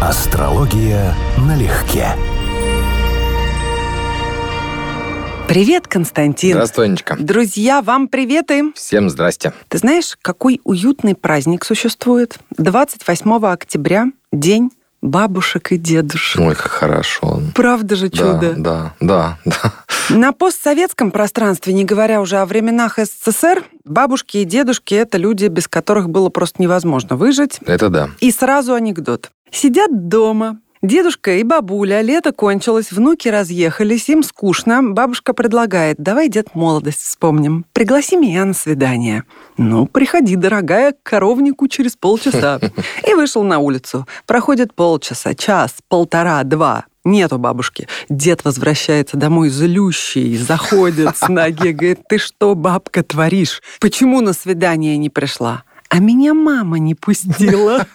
Астрология налегке. Привет, Константин. Здравствуй, Анечка. Друзья, вам приветы. Всем здрасте. Ты знаешь, какой уютный праздник существует? 28 октября – День бабушек и дедушек. Ой, как хорошо. Правда же чудо? Да, да, да, да. На постсоветском пространстве, не говоря уже о временах СССР, бабушки и дедушки – это люди, без которых было просто невозможно выжить. Это да. И сразу анекдот. Сидят дома, Дедушка и бабуля, лето кончилось, внуки разъехались, им скучно. Бабушка предлагает, давай, дед, молодость вспомним. Пригласи меня на свидание. Ну, приходи, дорогая, к коровнику через полчаса. И вышел на улицу. Проходит полчаса, час, полтора, два. Нету бабушки. Дед возвращается домой злющий, заходит с ноги, говорит, ты что, бабка, творишь? Почему на свидание не пришла? А меня мама не пустила.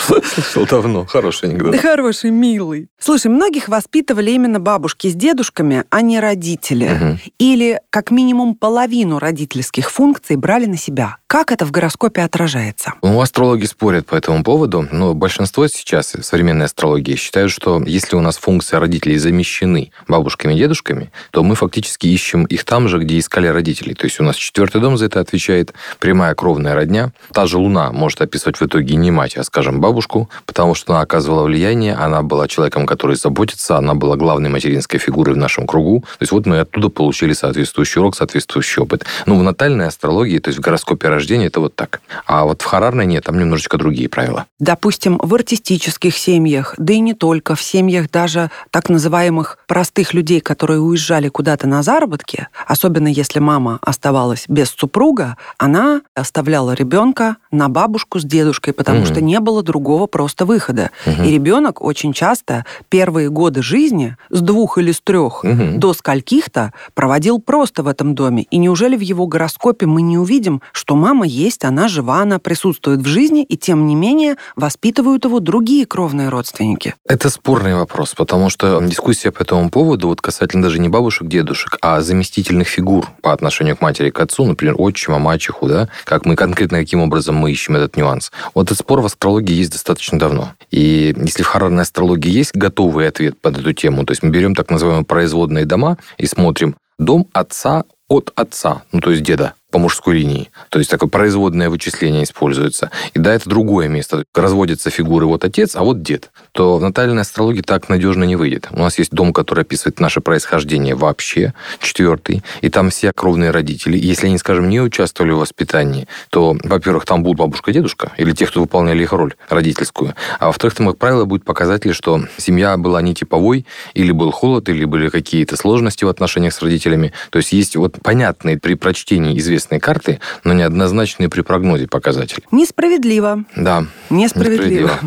Слышал давно. Хороший анекдот. Хороший, милый. Слушай, многих воспитывали именно бабушки с дедушками, а не родители. Мгм. Или как минимум половину родительских функций брали на себя. Как это в гороскопе отражается? Ну, астрологи спорят по этому поводу, но большинство сейчас современной астрологии считают, что если у нас функции родителей замещены бабушками и дедушками, то мы фактически ищем их там же, где искали родителей. То есть у нас четвертый дом за это отвечает, прямая кровная родня. Та же Луна может описывать в итоге не мать, а, скажем, бабушку, потому что она оказывала влияние, она была человеком, который заботится, она была главной материнской фигурой в нашем кругу. То есть вот мы оттуда получили соответствующий урок, соответствующий опыт. Ну, в натальной астрологии, то есть в гороскопе рождения, это вот так. А вот в харарной нет, там немножечко другие правила. Допустим, в артистических семьях, да и не только, в семьях даже так называемых простых людей, которые уезжали куда-то на заработки, особенно если мама оставалась без супруга, она оставляла ребенка на бабушку с дедушкой, потому Мгм. что не было другого просто выхода. Мгм. И ребенок очень часто первые годы жизни с двух или с трех Мгм. до скольких-то проводил просто в этом доме. И неужели в его гороскопе мы не увидим, что мама есть, она жива, она присутствует в жизни, и тем не менее воспитывают его другие кровные родственники? Это спорный вопрос, потому что дискуссия по этому поводу, вот касательно даже не бабушек, дедушек, а заместительных фигур по отношению к матери к отцу, например, отчима, мачеху, да, как мы конкретно, каким образом мы ищем этот нюанс. Вот этот спор в астрологии есть достаточно давно. И если в харарной астрологии есть готовый ответ под эту тему, то есть мы берем так называемые производные дома и смотрим дом отца от отца, ну то есть деда, по мужской линии. То есть такое производное вычисление используется. И да, это другое место. Разводятся фигуры вот отец, а вот дед. То в натальной астрологии так надежно не выйдет. У нас есть дом, который описывает наше происхождение вообще, четвертый, и там все кровные родители. Если они, скажем, не участвовали в воспитании, то, во-первых, там будут бабушка и дедушка, или те, кто выполняли их роль родительскую. А во-вторых, там, как правило, будет показатель, что семья была не типовой, или был холод, или были какие-то сложности в отношениях с родителями. То есть есть вот понятные при прочтении известные карты, но неоднозначные при прогнозе показатели. Несправедливо. Да, Несправедливо. Несправедливо.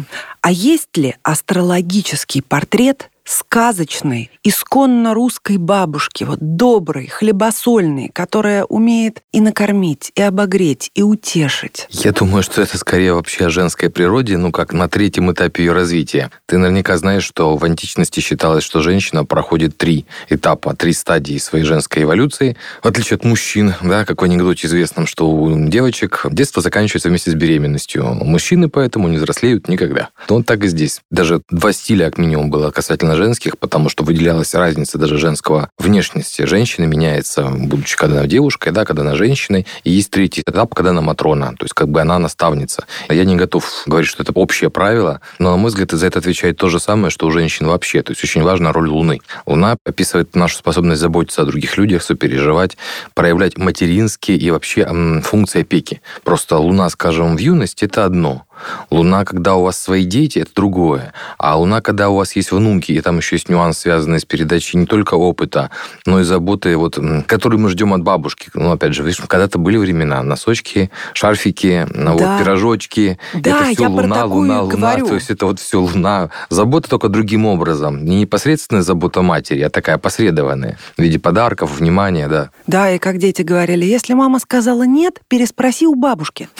А есть ли астрологический портрет сказочной, исконно русской бабушки, вот доброй, хлебосольной, которая умеет и накормить, и обогреть, и утешить? Я думаю, что это скорее вообще о женской природе, ну как на третьем этапе ее развития. Ты наверняка знаешь, что в античности считалось, что женщина проходит три этапа, три стадии своей женской эволюции, в отличие от мужчин, да, как в анекдоте известном, что у девочек детство заканчивается вместе с беременностью. Мужчины поэтому не взрослеют никогда. Вот так и здесь. Даже два стиля, как минимум, было касательно женских, потому что выделялась разница даже женского внешности. Женщина меняется, будучи когда она девушкой, да, когда она женщиной. И есть третий этап, когда она матрона, то есть как бы она наставница. Я не готов говорить, что это общее правило, но, на мой взгляд, за это отвечает то же самое, что у женщин вообще. То есть очень важна роль Луны. Луна описывает нашу способность заботиться о других людях, сопереживать, проявлять материнские и вообще м, функции опеки. Просто Луна, скажем, в юности – это одно. Луна, когда у вас свои дети, это другое. А Луна, когда у вас есть внуки, и там еще есть нюанс, связанный с передачей не только опыта, но и заботы, вот, м, которую мы ждем от бабушки. Ну, опять же, видишь, когда-то были времена. Носочки, шарфики, ну, Да. вот, пирожочки. Да, это все я про Луна, такую Луна, Луна. говорю. То есть это вот все Луна. Забота только другим образом. Не непосредственная забота матери, а такая посредованная. В виде подарков, внимания, да. Да, и как дети говорили, если мама сказала нет, переспроси у бабушки.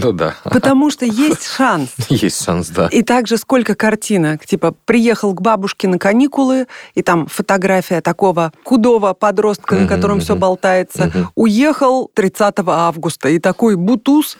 Ну да. Потому что есть шанс. Есть шанс, да. И также сколько картинок. Типа, приехал к бабушке на каникулы, и там фотография такого худого подростка, на котором все болтается. Уехал 30 августа, и такой бутуз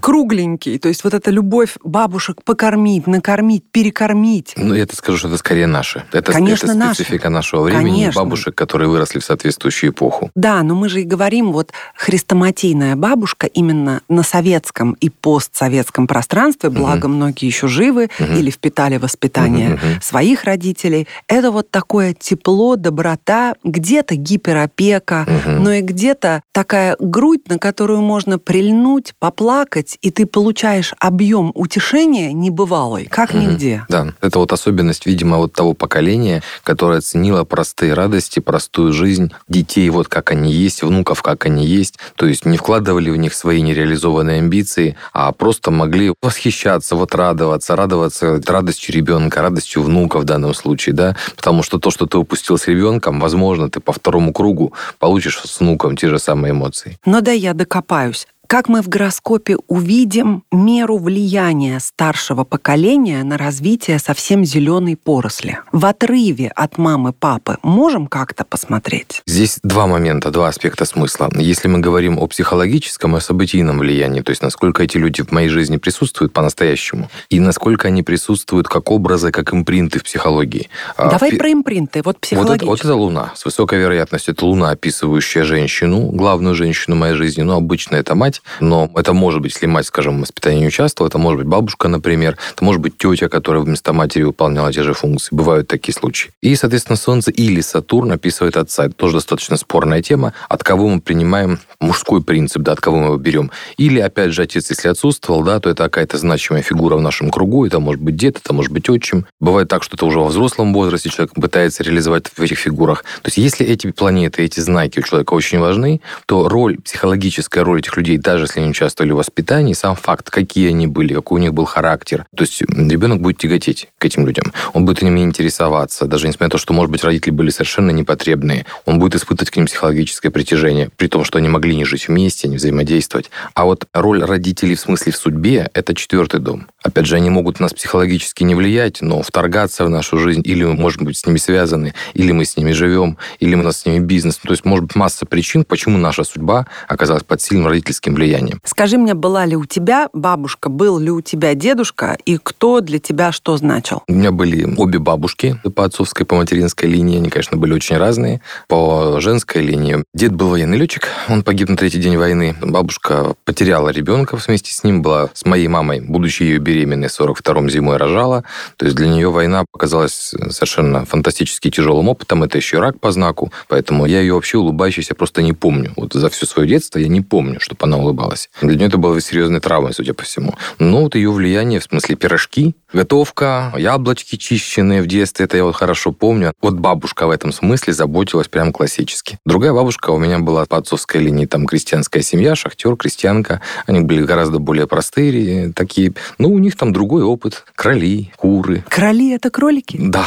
кругленький. То есть вот эта любовь бабушек покормить, накормить, перекормить. Ну, я это скажу, что это скорее наше. Это, Конечно, это наши. специфика нашего времени, Конечно. бабушек, которые выросли в соответствующую эпоху. Да, но мы же и говорим, вот хрестоматийная бабушка именно на советском и постсоветском пространстве, благо многие еще живы или впитали воспитание мгм. своих родителей, это вот такое тепло, доброта, где-то гиперопека, Мгм. но и где-то такая грудь, на которую можно прильнуть, поплакать, и ты получаешь объем утешения небывалый, как Мгм. нигде. Да, это вот особенность, видимо, вот того поколения, которое ценило простые радости, простую жизнь детей, вот как они есть, внуков, как они есть. То есть не вкладывали в них свои нереализованные амбиции, а просто могли восхищаться, вот радоваться, радоваться радостью ребенка, радостью внука в данном случае, да, потому что то, что ты упустил с ребенком, возможно, ты по второму кругу получишь с внуком те же самые эмоции. Но да, я докопаюсь. Как мы в гороскопе увидим меру влияния старшего поколения на развитие совсем зеленой поросли? В отрыве от мамы, папы можем как-то посмотреть? Здесь два момента, два аспекта смысла. Если мы говорим о психологическом и о событийном влиянии, то есть насколько эти люди в моей жизни присутствуют по-настоящему, и насколько они присутствуют как образы, как импринты в психологии. А, Давай в про импринты, вот вот это, психологически. вот это Луна. С высокой вероятностью это Луна, описывающая женщину, главную женщину моей жизни. Ну, обычно это мать, но это может быть, если мать, скажем, в воспитании не участвовала, это может быть бабушка, например, это может быть тетя, которая вместо матери выполняла те же функции. Бывают такие случаи. И, соответственно, Солнце или Сатурн описывает отца. Это тоже достаточно спорная тема. От кого мы принимаем мужской принцип, да, от кого мы его берем. Или, опять же, отец, если отсутствовал, да, то это какая-то значимая фигура в нашем кругу. Это может быть дед, это может быть отчим. Бывает так, что это уже во взрослом возрасте человек пытается реализовать в этих фигурах. То есть, если эти планеты, эти знаки у человека очень важны, то роль, психологическая роль этих людей, даже если они участвовали в воспитании, сам факт, какие они были, какой у них был характер. То есть ребенок будет тяготеть к этим людям. Он будет ими интересоваться, даже несмотря на то, что, может быть, родители были совершенно непотребные. Он будет испытывать к ним психологическое притяжение, при том, что они могли не жить вместе, не взаимодействовать. А вот роль родителей в смысле в судьбе – это четвертый дом. Опять же, они могут нас психологически не влиять, но вторгаться в нашу жизнь, или мы можем быть с ними связаны, или мы с ними живем, или у нас с ними бизнес. То есть, может быть, масса причин, почему наша судьба оказалась под сильным родительским влиянием. Скажи мне, была ли у тебя бабушка, был ли у тебя дедушка, и кто для тебя что значил? У меня были обе бабушки по отцовской, по материнской линии. Они, конечно, были очень разные. По женской линии дед был военный летчик, он погиб на третий день войны. Бабушка потеряла ребенка вместе с ним, была с моей мамой, будучи ее беременной, 42-м зимой рожала. То есть для нее война показалась совершенно фантастически тяжелым опытом. Это еще рак по знаку. Поэтому я ее вообще улыбающейся просто не помню. Вот за все свое детство я не помню, чтобы она улыбалась. Для нее это было серьезной травмой, судя по всему. Но вот ее влияние, в смысле пирожки, готовка, яблочки чищенные в детстве, это я вот хорошо помню. Вот бабушка в этом смысле заботилась прям классически. Другая бабушка у меня была по отцовской линии, там крестьянская семья, шахтер, крестьянка. Они были гораздо более простые такие. Ну, у них там другой опыт. Кроли, куры. Кроли — это кролики? Да.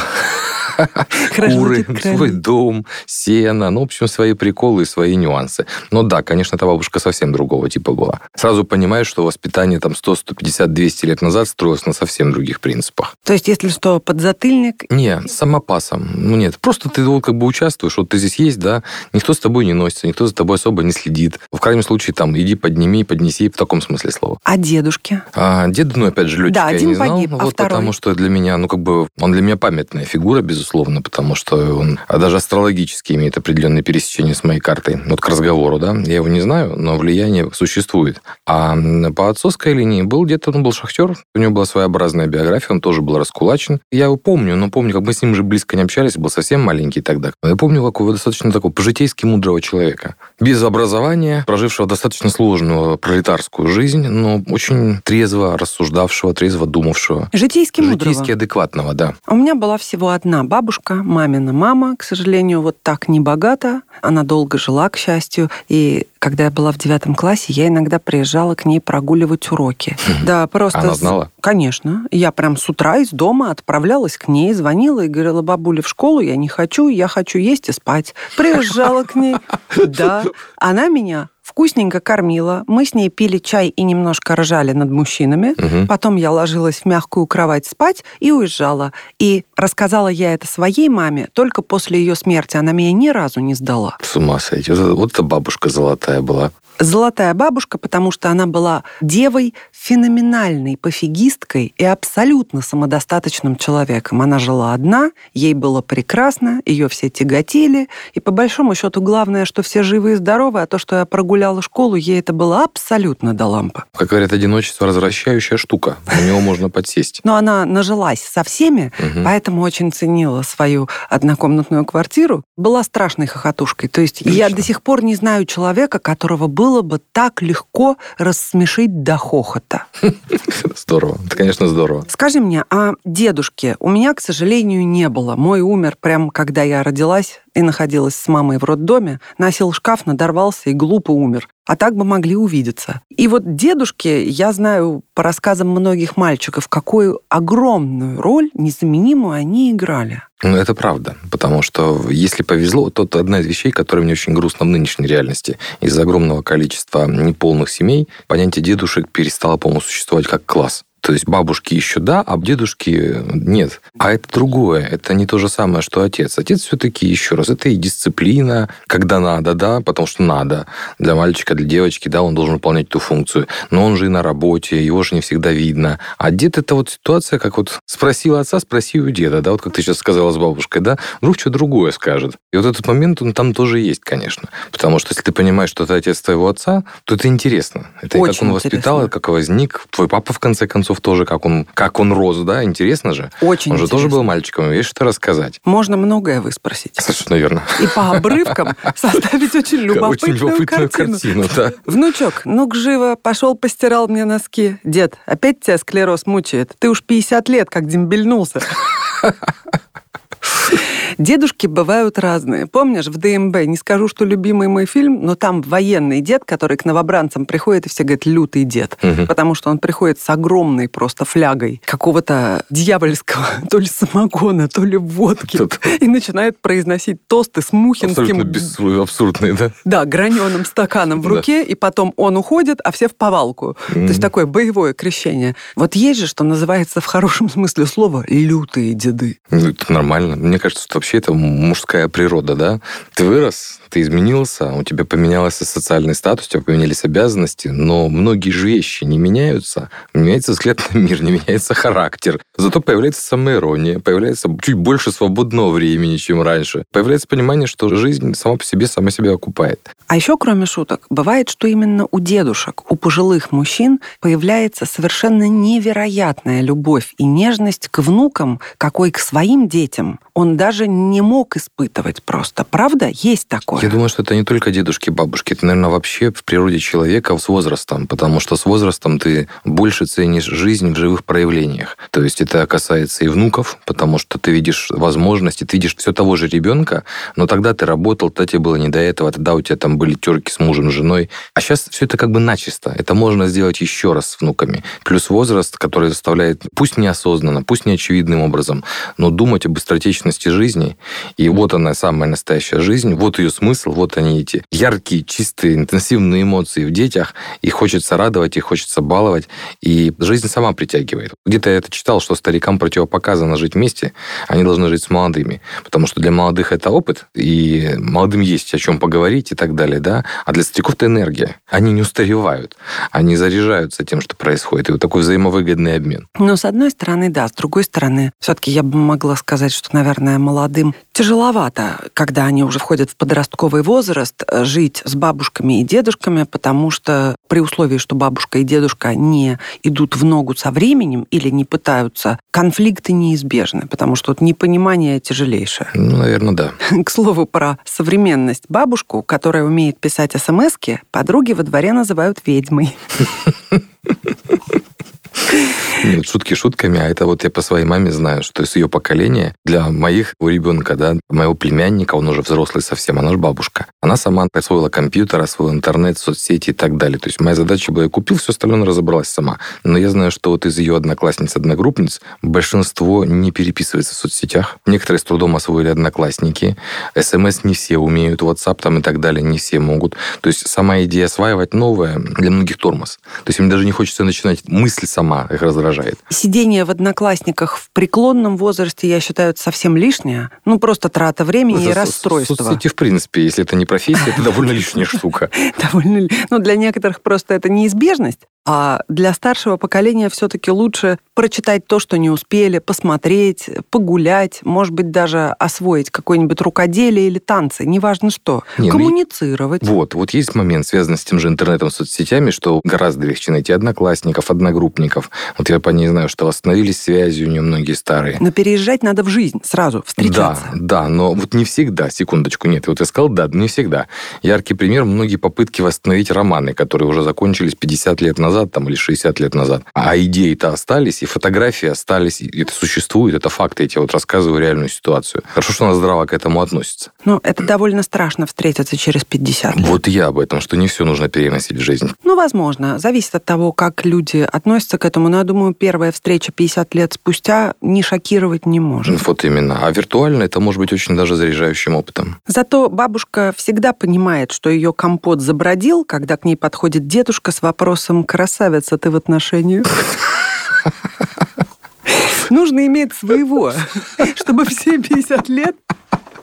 Куры, свой дом, сено, ну, в общем, свои приколы и свои нюансы. Но да, конечно, эта бабушка совсем другого типа была. Сразу понимаешь, что воспитание там 100, 150, 200 лет назад строилось на совсем других принципах. То есть, если что, подзатыльник, Не, самопасом. Ну нет, просто ты вот как бы участвуешь, вот ты здесь есть, да, никто с тобой не носится, никто за тобой особо не следит. В крайнем случае, там, иди подними, поднеси, в таком смысле слова. а дедушки? А дед, ну, опять же, летчика Да, я один не знал. погиб, а вот второй? потому что для меня, ну, как бы, он для меня памятная фигура, безусловно, потому что он а даже астрологически имеет определенные пересечения с моей картой. Вот к разговору, да, я его не знаю, но влияние существует. А по отцовской линии был дед, он был шахтер, у него была своеобразная биография, он тоже был раскулачен. Я его помню, но помню, как мы с ним же близко не общались, был совсем маленький тогда. Но я помню какого достаточно такого по-житейски мудрого человека. Без образования, прожившего достаточно сложную пролетарскую жизнь, но очень трезво рассуждавшего, трезво думавшего. Житейски мудрого. Житейски адекватного, да. У меня была всего одна бабушка, мамина мама, к сожалению, вот так не богата. Она долго жила, к счастью. И когда я была в девятом классе, я иногда приезжала к ней прогуливать уроки. Да, просто... Она знала? Конечно. Я прям с утра из дома отправлялась к ней, звонила и говорила, бабуля, в школу я не хочу, я хочу есть и спать. Приезжала к ней. Да. Она меня вкусненько кормила, мы с ней пили чай и немножко ржали над мужчинами. Мгм. Потом я ложилась в мягкую кровать спать и уезжала. И рассказала я это своей маме только после ее смерти. Она меня ни разу не сдала. С ума сойти. Вот, вот эта бабушка золотая была. Золотая бабушка, потому что она была девой феноменальной пофигисткой и абсолютно самодостаточным человеком. Она жила одна, ей было прекрасно, ее все тяготили, и по большому счету главное, что все живы и здоровы, а то, что я прогуляла школу, ей это было абсолютно до лампы. Как говорят, одиночество развращающая штука. На него можно подсесть. Но она нажилась со всеми, поэтому очень ценила свою однокомнатную квартиру. Была страшной хохотушкой. То есть я до сих пор не знаю человека, которого было бы так легко рассмешить до хохота. Здорово. Это, конечно, здорово. Скажи мне, а дедушки у меня, к сожалению, не было. Мой умер прямо когда я родилась и находилась с мамой в роддоме, носил шкаф, надорвался и глупо умер. А так бы могли увидеться. И вот дедушки, я знаю по рассказам многих мальчиков, какую огромную роль незаменимую они играли. Ну, это правда. Потому что если повезло, то это одна из вещей, которая мне очень грустна в нынешней реальности. Из-за огромного количества неполных семей понятие дедушек перестало, по-моему, существовать как класс. То есть бабушки еще да, а дедушки нет. А это другое. Это не то же самое, что отец. Отец все-таки, еще раз, это и дисциплина, когда надо, да, потому что надо. Для мальчика, для девочки, да, он должен выполнять эту функцию. Но он же и на работе, его же не всегда видно. А дед это вот ситуация, как вот спросил отца, спроси у деда, да, вот как ты сейчас сказала с бабушкой, да, вдруг что другое скажет. И вот этот момент, он там тоже есть, конечно. Потому что если ты понимаешь, что это отец твоего отца, то это интересно. Это и как Очень он воспитал, интересно. как возник. Твой папа, в конце концов, тоже, как он, как он рос, да, интересно же. Очень он же тоже интересно. был мальчиком, есть что рассказать. Можно многое выспросить. Совершенно верно. И по обрывкам составить очень любопытную, Очень любопытную картину. картину, да. Внучок, ну-ка живо, пошел постирал мне носки. Дед, опять тебя склероз мучает? Ты уж 50 лет как дембельнулся. Дедушки бывают разные. Помнишь, в ДМБ, не скажу, что любимый мой фильм, но там военный дед, который к новобранцам приходит, и все говорят, лютый дед. Мгм. Потому что он приходит с огромной просто флягой какого-то дьявольского, то ли самогона, то ли водки, и начинает произносить тосты с мухинским Абсолютно абсурдный, да? да, граненым стаканом в руке, и потом он уходит, а все в повалку. То есть такое боевое крещение. Вот есть же, что называется в хорошем смысле слова, лютые деды. Ну, это нормально. Мне кажется, что вообще это мужская природа, да? Ты вырос, ты изменился, у тебя поменялся социальный статус, у тебя поменялись обязанности, но многие же вещи не меняются. Меняется взгляд на мир, не меняется характер. Зато появляется самоирония, появляется чуть больше свободного времени, чем раньше. Появляется понимание, что жизнь сама по себе сама себя окупает. А еще, кроме шуток, бывает, что именно у дедушек, у пожилых мужчин появляется совершенно невероятная любовь и нежность к внукам, какой к своим детям он даже не мог испытывать просто. Правда? Есть такое. Я думаю, что это не только дедушки, бабушки, это, наверное, вообще в природе человека с возрастом, потому что с возрастом ты больше ценишь жизнь в живых проявлениях. То есть это касается и внуков, потому что ты видишь возможности, ты видишь все того же ребенка, но тогда ты работал, тогда тебе было не до этого, тогда у тебя там были терки с мужем, женой. А сейчас все это как бы начисто. Это можно сделать еще раз с внуками. Плюс возраст, который заставляет, пусть неосознанно, пусть не очевидным образом, но думать об быстротечности жизни. И вот она, самая настоящая жизнь, вот ее смысл, вот они эти яркие, чистые, интенсивные эмоции в детях. Их хочется радовать, их хочется баловать. И жизнь сама притягивает. Где-то я это читал, что старикам противопоказано жить вместе, они должны жить с молодыми. Потому что для молодых это опыт, и молодым есть о чем поговорить и так далее, да. А для стариков это энергия. Они не устаревают, они заряжаются тем, что происходит. И вот такой взаимовыгодный обмен. Но с одной стороны, да, с другой стороны, все-таки я бы могла сказать, что, наверное, молодым тяжеловато, когда они уже входят в подростковый возраст, э, жить с бабушками и дедушками, потому что при условии, что бабушка и дедушка не идут в ногу со временем или не пытаются, конфликты неизбежны, потому что вот непонимание тяжелейшее. Ну, наверное, да. К слову, про современность. Бабушку, которая умеет писать смски, подруги во дворе называют ведьмой. Нет, шутки шутками, а это вот я по своей маме знаю, что из ее поколения для моих у ребенка, да, моего племянника, он уже взрослый совсем, она же бабушка. Она сама освоила компьютер, освоила интернет, соцсети и так далее. То есть моя задача была, я купил, все остальное разобралась сама. Но я знаю, что вот из ее одноклассниц, одногруппниц большинство не переписывается в соцсетях. Некоторые с трудом освоили одноклассники. СМС не все умеют, WhatsApp там и так далее не все могут. То есть сама идея осваивать новое для многих тормоз. То есть им даже не хочется начинать, мысль сама их раздражает. Сидение в одноклассниках в преклонном возрасте, я считаю, это совсем лишнее. Ну, просто трата времени Это и расстройство. Соцсети, в принципе, если это не профессия, это довольно лишняя штука. довольно... Ну, для некоторых просто это неизбежность, а для старшего поколения все-таки лучше прочитать то, что не успели, посмотреть, погулять, может быть, даже освоить какое-нибудь рукоделие или танцы, неважно что. Не, ну, Коммуницировать. Вот, вот есть момент, связанный с тем же интернетом, соцсетями, что гораздо легче найти одноклассников, одногруппников. Вот я по ней знаю, что восстановились связи у нее многие старые. Но переезжать надо в жизнь сразу, встречаться. Да, да, но вот не всегда, секундочку, нет, вот я сказал да, но не всегда. Яркий пример, многие попытки восстановить романы, которые уже закончились 50 лет назад там, или 60 лет назад. А идеи-то остались, и фотографии остались, и это существует, это факты, я тебе вот рассказываю реальную ситуацию. Хорошо, что она здраво к этому относится. Ну, это довольно страшно встретиться через 50 лет. Вот я об этом, что не все нужно переносить в жизнь. Ну, возможно. Зависит от того, как люди относятся к этому. Но я думаю, первая встреча 50 лет спустя не шокировать не может. Вот именно. А виртуально это может быть очень даже заряжающим опытом. Зато бабушка всегда понимает, что ее компот забродил, когда к ней подходит дедушка с вопросом «Красавица ты в отношениях?» Нужно иметь своего, чтобы все 50 лет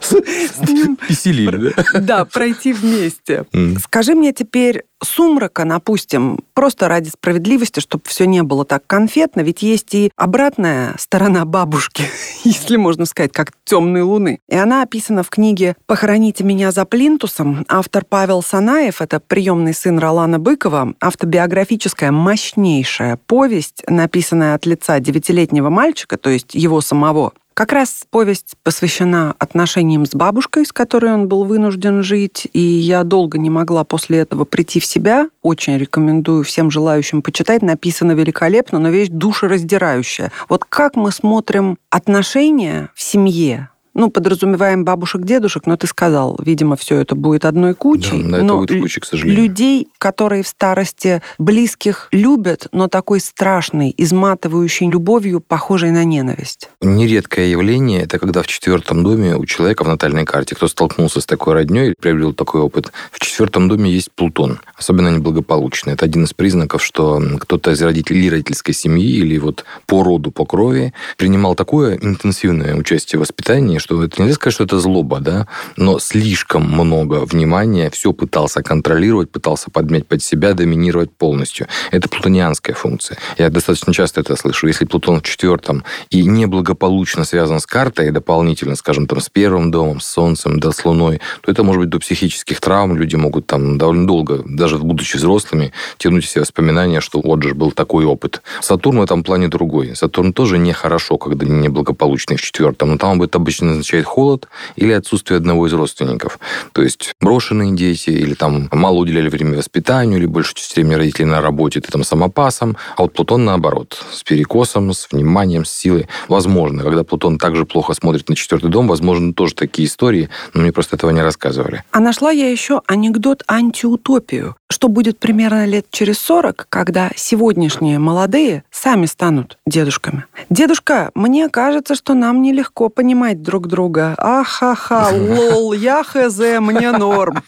с ним Веселили, да? да, пройти вместе. Скажи мне теперь, сумрака, напустим, просто ради справедливости, чтобы все не было так конфетно, ведь есть и обратная сторона бабушки, если можно сказать, как темной луны. И она описана в книге «Похороните меня за плинтусом». Автор Павел Санаев, это приемный сын Ролана Быкова, автобиографическая мощнейшая повесть, написанная от лица девятилетнего мальчика, то есть его самого. Как раз повесть посвящена отношениям с бабушкой, с которой он был вынужден жить, и я долго не могла после этого прийти в себя. Очень рекомендую всем желающим почитать. Написано великолепно, но вещь душераздирающая. Вот как мы смотрим отношения в семье, ну, подразумеваем бабушек, дедушек, но ты сказал, видимо, все это будет одной кучей. Да, да, это но будет кучей, к сожалению. Людей, которые в старости близких любят, но такой страшной, изматывающей любовью, похожей на ненависть. Нередкое явление – это когда в четвертом доме у человека в натальной карте, кто столкнулся с такой родней, приобрел такой опыт, в четвертом доме есть Плутон, особенно неблагополучный. Это один из признаков, что кто-то из родителей родительской семьи, или вот по роду, по крови принимал такое интенсивное участие в воспитании, что это нельзя сказать, что это злоба, да, но слишком много внимания, все пытался контролировать, пытался подмять под себя, доминировать полностью. Это плутонианская функция. Я достаточно часто это слышу. Если Плутон в четвертом и неблагополучно связан с картой, дополнительно, скажем, там, с первым домом, с Солнцем, да, с Луной, то это может быть до психических травм. Люди могут там довольно долго, даже будучи взрослыми, тянуть в себя воспоминания, что вот же был такой опыт. Сатурн в этом плане другой. Сатурн тоже нехорошо, когда неблагополучный в четвертом, но там это обычно означает холод или отсутствие одного из родственников. То есть брошенные дети или там мало уделяли время воспитанию, или больше часть времени родители на работе, ты там самопасом, а вот Плутон наоборот, с перекосом, с вниманием, с силой. Возможно, когда Плутон также плохо смотрит на четвертый дом, возможно, тоже такие истории, но мне просто этого не рассказывали. А нашла я еще анекдот антиутопию. Что будет примерно лет через 40, когда сегодняшние молодые сами станут дедушками. Дедушка, мне кажется, что нам нелегко понимать друг друга. Ахаха, лол, я хз, мне норм.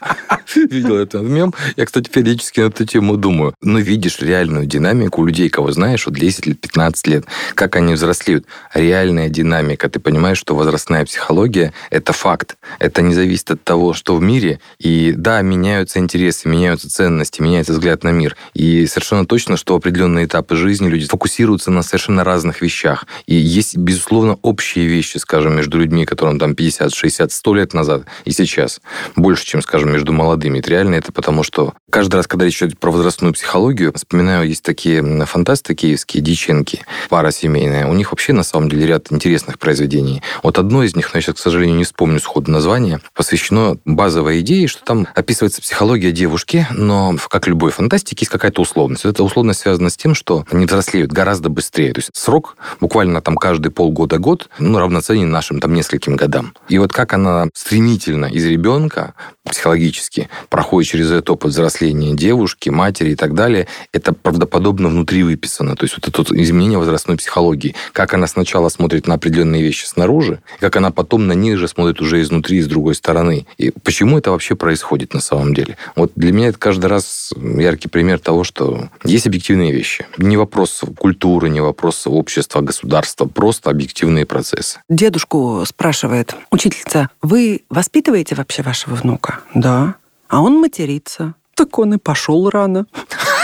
Видел этот мем. Я, кстати, периодически на эту тему думаю. Но видишь реальную динамику людей, кого знаешь, вот 10 лет, 15 лет, как они взрослеют. Реальная динамика. Ты понимаешь, что возрастная психология – это факт. Это не зависит от того, что в мире. И да, меняются интересы, меняются ценности, меняется взгляд на мир. И совершенно точно, что определенные этапы жизни люди фокусируются на совершенно разных вещах. И есть, безусловно, общие вещи, скажем, между людьми, которым там 50, 60, 100 лет назад и сейчас. Больше, чем, скажем, между молодыми. Это реально это потому, что каждый раз, когда речь идет про возрастную психологию, вспоминаю, есть такие фантасты киевские, Диченки, пара семейная. У них вообще, на самом деле, ряд интересных произведений. Вот одно из них, но я сейчас, к сожалению, не вспомню сходу название, посвящено базовой идее, что там описывается психология девушки, но как любой фантастики, есть какая-то условность. Эта условность связана с тем, что они взрослеют гораздо быстрее. То есть срок буквально там каждый полгода-год ну, равноценен нашим там нескольким годам. И вот как она стремительно из ребенка психологически проходит через этот опыт взросления девушки, матери и так далее, это правдоподобно внутри выписано. То есть вот это изменение возрастной психологии. Как она сначала смотрит на определенные вещи снаружи, как она потом на них же смотрит уже изнутри, с другой стороны. И почему это вообще происходит на самом деле? Вот для меня это каждый раз яркий пример того, что есть объективные вещи. Не вопрос культуры, не вопрос общества, государства, просто объективные процессы. Дедушку спрашивает учительница, вы воспитываете вообще вашего внука? Да. А он матерится. Так он и пошел рано.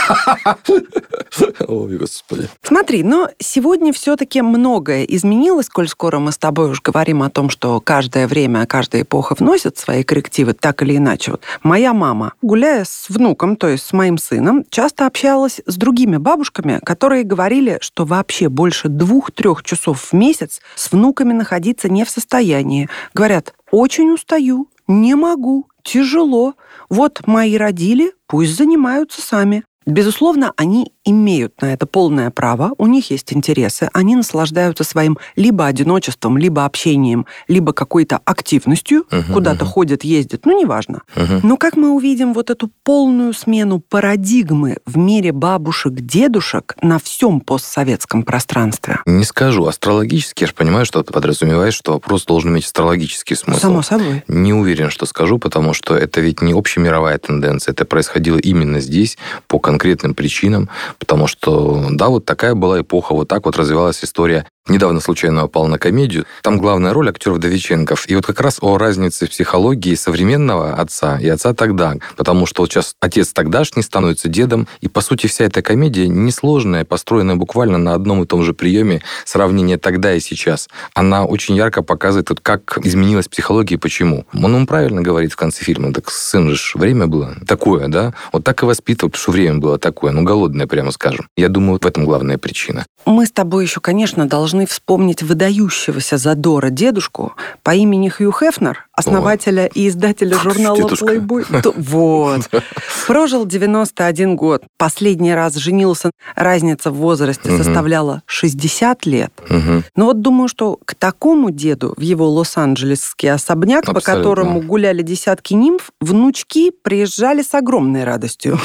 Ой, господи. Смотри, но сегодня все-таки многое изменилось, коль скоро мы с тобой уж говорим о том, что каждое время, каждая эпоха вносит свои коррективы так или иначе. Вот моя мама, гуляя с внуком, то есть с моим сыном, часто общалась с другими бабушками, которые говорили, что вообще больше двух-трех часов в месяц с внуками находиться не в состоянии. Говорят, очень устаю, не могу, тяжело. Вот мои родили, пусть занимаются сами. Безусловно, они имеют на это полное право, у них есть интересы, они наслаждаются своим либо одиночеством, либо общением, либо какой-то активностью, uh-huh, куда-то uh-huh. ходят, ездят, ну, неважно. Uh-huh. Но как мы увидим вот эту полную смену парадигмы в мире бабушек, дедушек на всем постсоветском пространстве? Не скажу. Астрологически, я же понимаю, что ты подразумеваешь, что вопрос должен иметь астрологический смысл. Само собой. Не уверен, что скажу, потому что это ведь не общемировая тенденция, это происходило именно здесь по конкретным причинам, потому что, да, вот такая была эпоха, вот так вот развивалась история недавно случайно упал на комедию. Там главная роль актер Вдовиченков. И вот как раз о разнице психологии современного отца и отца тогда. Потому что вот сейчас отец тогдашний становится дедом. И, по сути, вся эта комедия несложная, построенная буквально на одном и том же приеме сравнения тогда и сейчас. Она очень ярко показывает, вот, как изменилась психология и почему. Он, он правильно говорит в конце фильма. Так сын же время было такое, да? Вот так и воспитывал, потому что время было такое, ну, голодное, прямо скажем. Я думаю, в этом главная причина. Мы с тобой еще, конечно, должны должны вспомнить выдающегося задора дедушку по имени Хью Хефнер, основателя О. и издателя журнала. Playboy. Вот. Прожил 91 год. Последний раз женился. Разница в возрасте угу. составляла 60 лет. Угу. Но вот думаю, что к такому деду в его лос-анджелесский особняк, Абсолютно. по которому гуляли десятки нимф, внучки приезжали с огромной радостью.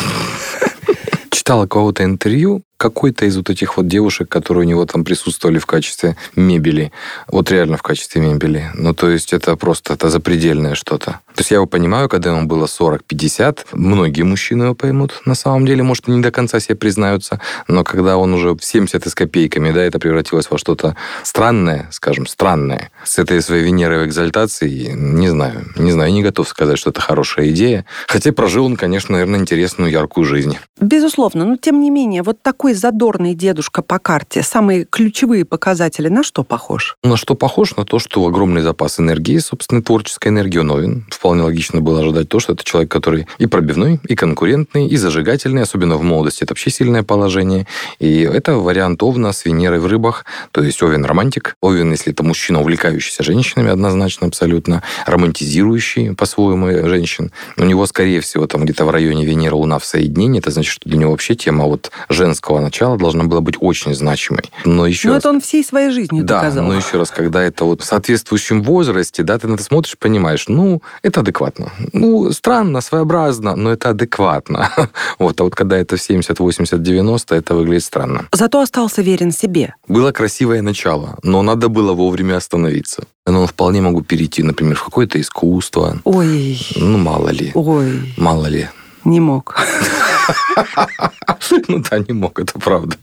Читала кого-то интервью, какой-то из вот этих вот девушек, которые у него там присутствовали в качестве мебели, вот реально в качестве мебели. Ну, то есть это просто это запредельное что-то. То есть я его понимаю, когда ему было 40-50, многие мужчины его поймут на самом деле, может, не до конца себе признаются, но когда он уже в 70 с копейками, да, это превратилось во что-то странное, скажем, странное, с этой своей Венерой в экзальтации, не знаю, не знаю, не готов сказать, что это хорошая идея. Хотя прожил он, конечно, наверное, интересную, яркую жизнь. Безусловно, но тем не менее, вот такой задорный дедушка по карте, самые ключевые показатели на что похож? На что похож? На то, что огромный запас энергии, собственно, творческой энергии, новин, вполне логично было ожидать то, что это человек, который и пробивной, и конкурентный, и зажигательный, особенно в молодости. Это вообще сильное положение. И это вариант Овна с Венерой в рыбах. То есть Овен романтик. Овен, если это мужчина, увлекающийся женщинами, однозначно, абсолютно. Романтизирующий по-своему женщин. У него, скорее всего, там где-то в районе Венера, Луна в соединении. Это значит, что для него вообще тема вот женского начала должна была быть очень значимой. Но еще но раз... это он всей своей жизнью да, доказал. но еще раз, когда это вот в соответствующем возрасте, да, ты на это смотришь, понимаешь, ну, это это адекватно. Ну, странно, своеобразно, но это адекватно. Вот, а вот когда это 70, 80, 90, это выглядит странно. Зато остался верен себе. Было красивое начало, но надо было вовремя остановиться. Но вполне могу перейти, например, в какое-то искусство. Ой. Ну, мало ли. Ой. Мало ли. Не мог. Ну да, не мог, это правда.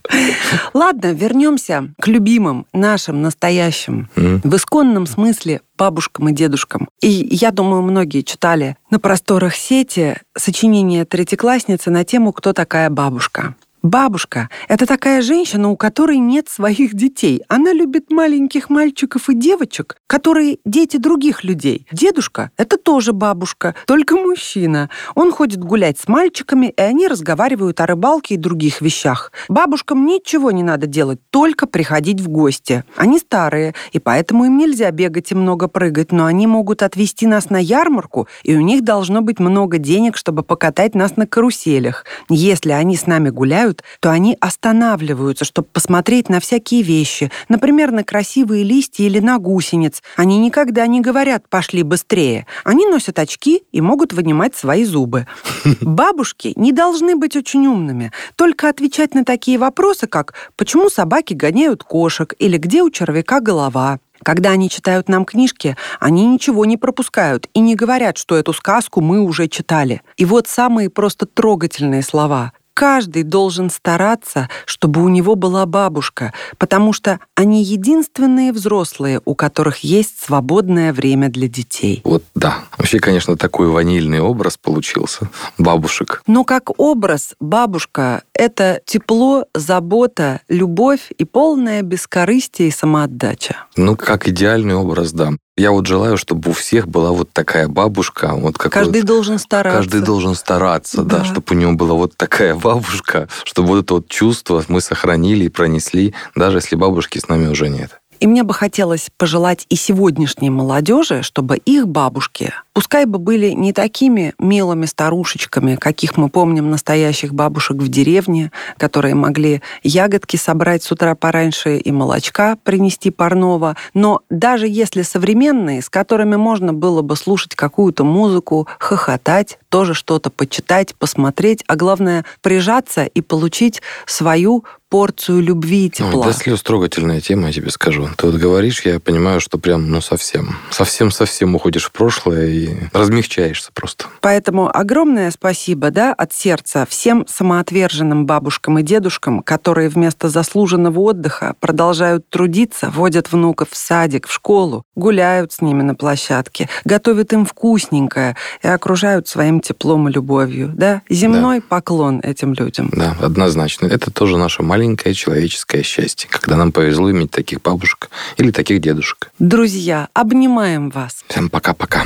Ладно, вернемся к любимым, нашим, настоящим, в исконном смысле бабушкам и дедушкам. И я думаю, многие читали на просторах сети сочинение третьеклассницы на тему «Кто такая бабушка?». Бабушка – это такая женщина, у которой нет своих детей. Она любит маленьких мальчиков и девочек, которые дети других людей. Дедушка – это тоже бабушка, только мужчина. Он ходит гулять с мальчиками, и они разговаривают о рыбалке и других вещах. Бабушкам ничего не надо делать, только приходить в гости. Они старые, и поэтому им нельзя бегать и много прыгать, но они могут отвезти нас на ярмарку, и у них должно быть много денег, чтобы покатать нас на каруселях. Если они с нами гуляют, то они останавливаются, чтобы посмотреть на всякие вещи, например, на красивые листья или на гусениц. Они никогда не говорят «пошли быстрее». Они носят очки и могут вынимать свои зубы. Бабушки не должны быть очень умными, только отвечать на такие вопросы, как «почему собаки гоняют кошек?» или «где у червяка голова?». Когда они читают нам книжки, они ничего не пропускают и не говорят, что эту сказку мы уже читали. И вот самые просто трогательные слова. Каждый должен стараться, чтобы у него была бабушка, потому что они единственные взрослые, у которых есть свободное время для детей. Вот да. Вообще, конечно, такой ванильный образ получился. Бабушек. Но как образ бабушка — это тепло, забота, любовь и полное бескорыстие и самоотдача. Ну, как идеальный образ, да. Я вот желаю, чтобы у всех была вот такая бабушка. Вот как каждый вот, должен стараться. Каждый должен стараться, да. да, чтобы у него была вот такая бабушка, чтобы вот это вот чувство мы сохранили и пронесли, даже если бабушки с нами уже нет. И мне бы хотелось пожелать и сегодняшней молодежи, чтобы их бабушки, пускай бы были не такими милыми старушечками, каких мы помним настоящих бабушек в деревне, которые могли ягодки собрать с утра пораньше и молочка принести парного, но даже если современные, с которыми можно было бы слушать какую-то музыку, хохотать, тоже что-то почитать, посмотреть, а главное прижаться и получить свою порцию любви и тепла. Ну, до слез трогательная тема, я тебе скажу. Ты вот говоришь, я понимаю, что прям, ну, совсем, совсем-совсем уходишь в прошлое и размягчаешься просто. Поэтому огромное спасибо, да, от сердца всем самоотверженным бабушкам и дедушкам, которые вместо заслуженного отдыха продолжают трудиться, водят внуков в садик, в школу, гуляют с ними на площадке, готовят им вкусненькое и окружают своим теплом и любовью, да? Земной да. поклон этим людям. Да, однозначно. Это тоже маленькая маленькое человеческое счастье, когда нам повезло иметь таких бабушек или таких дедушек. Друзья, обнимаем вас. Всем пока-пока.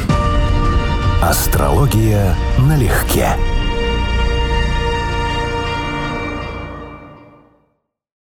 Астрология налегке.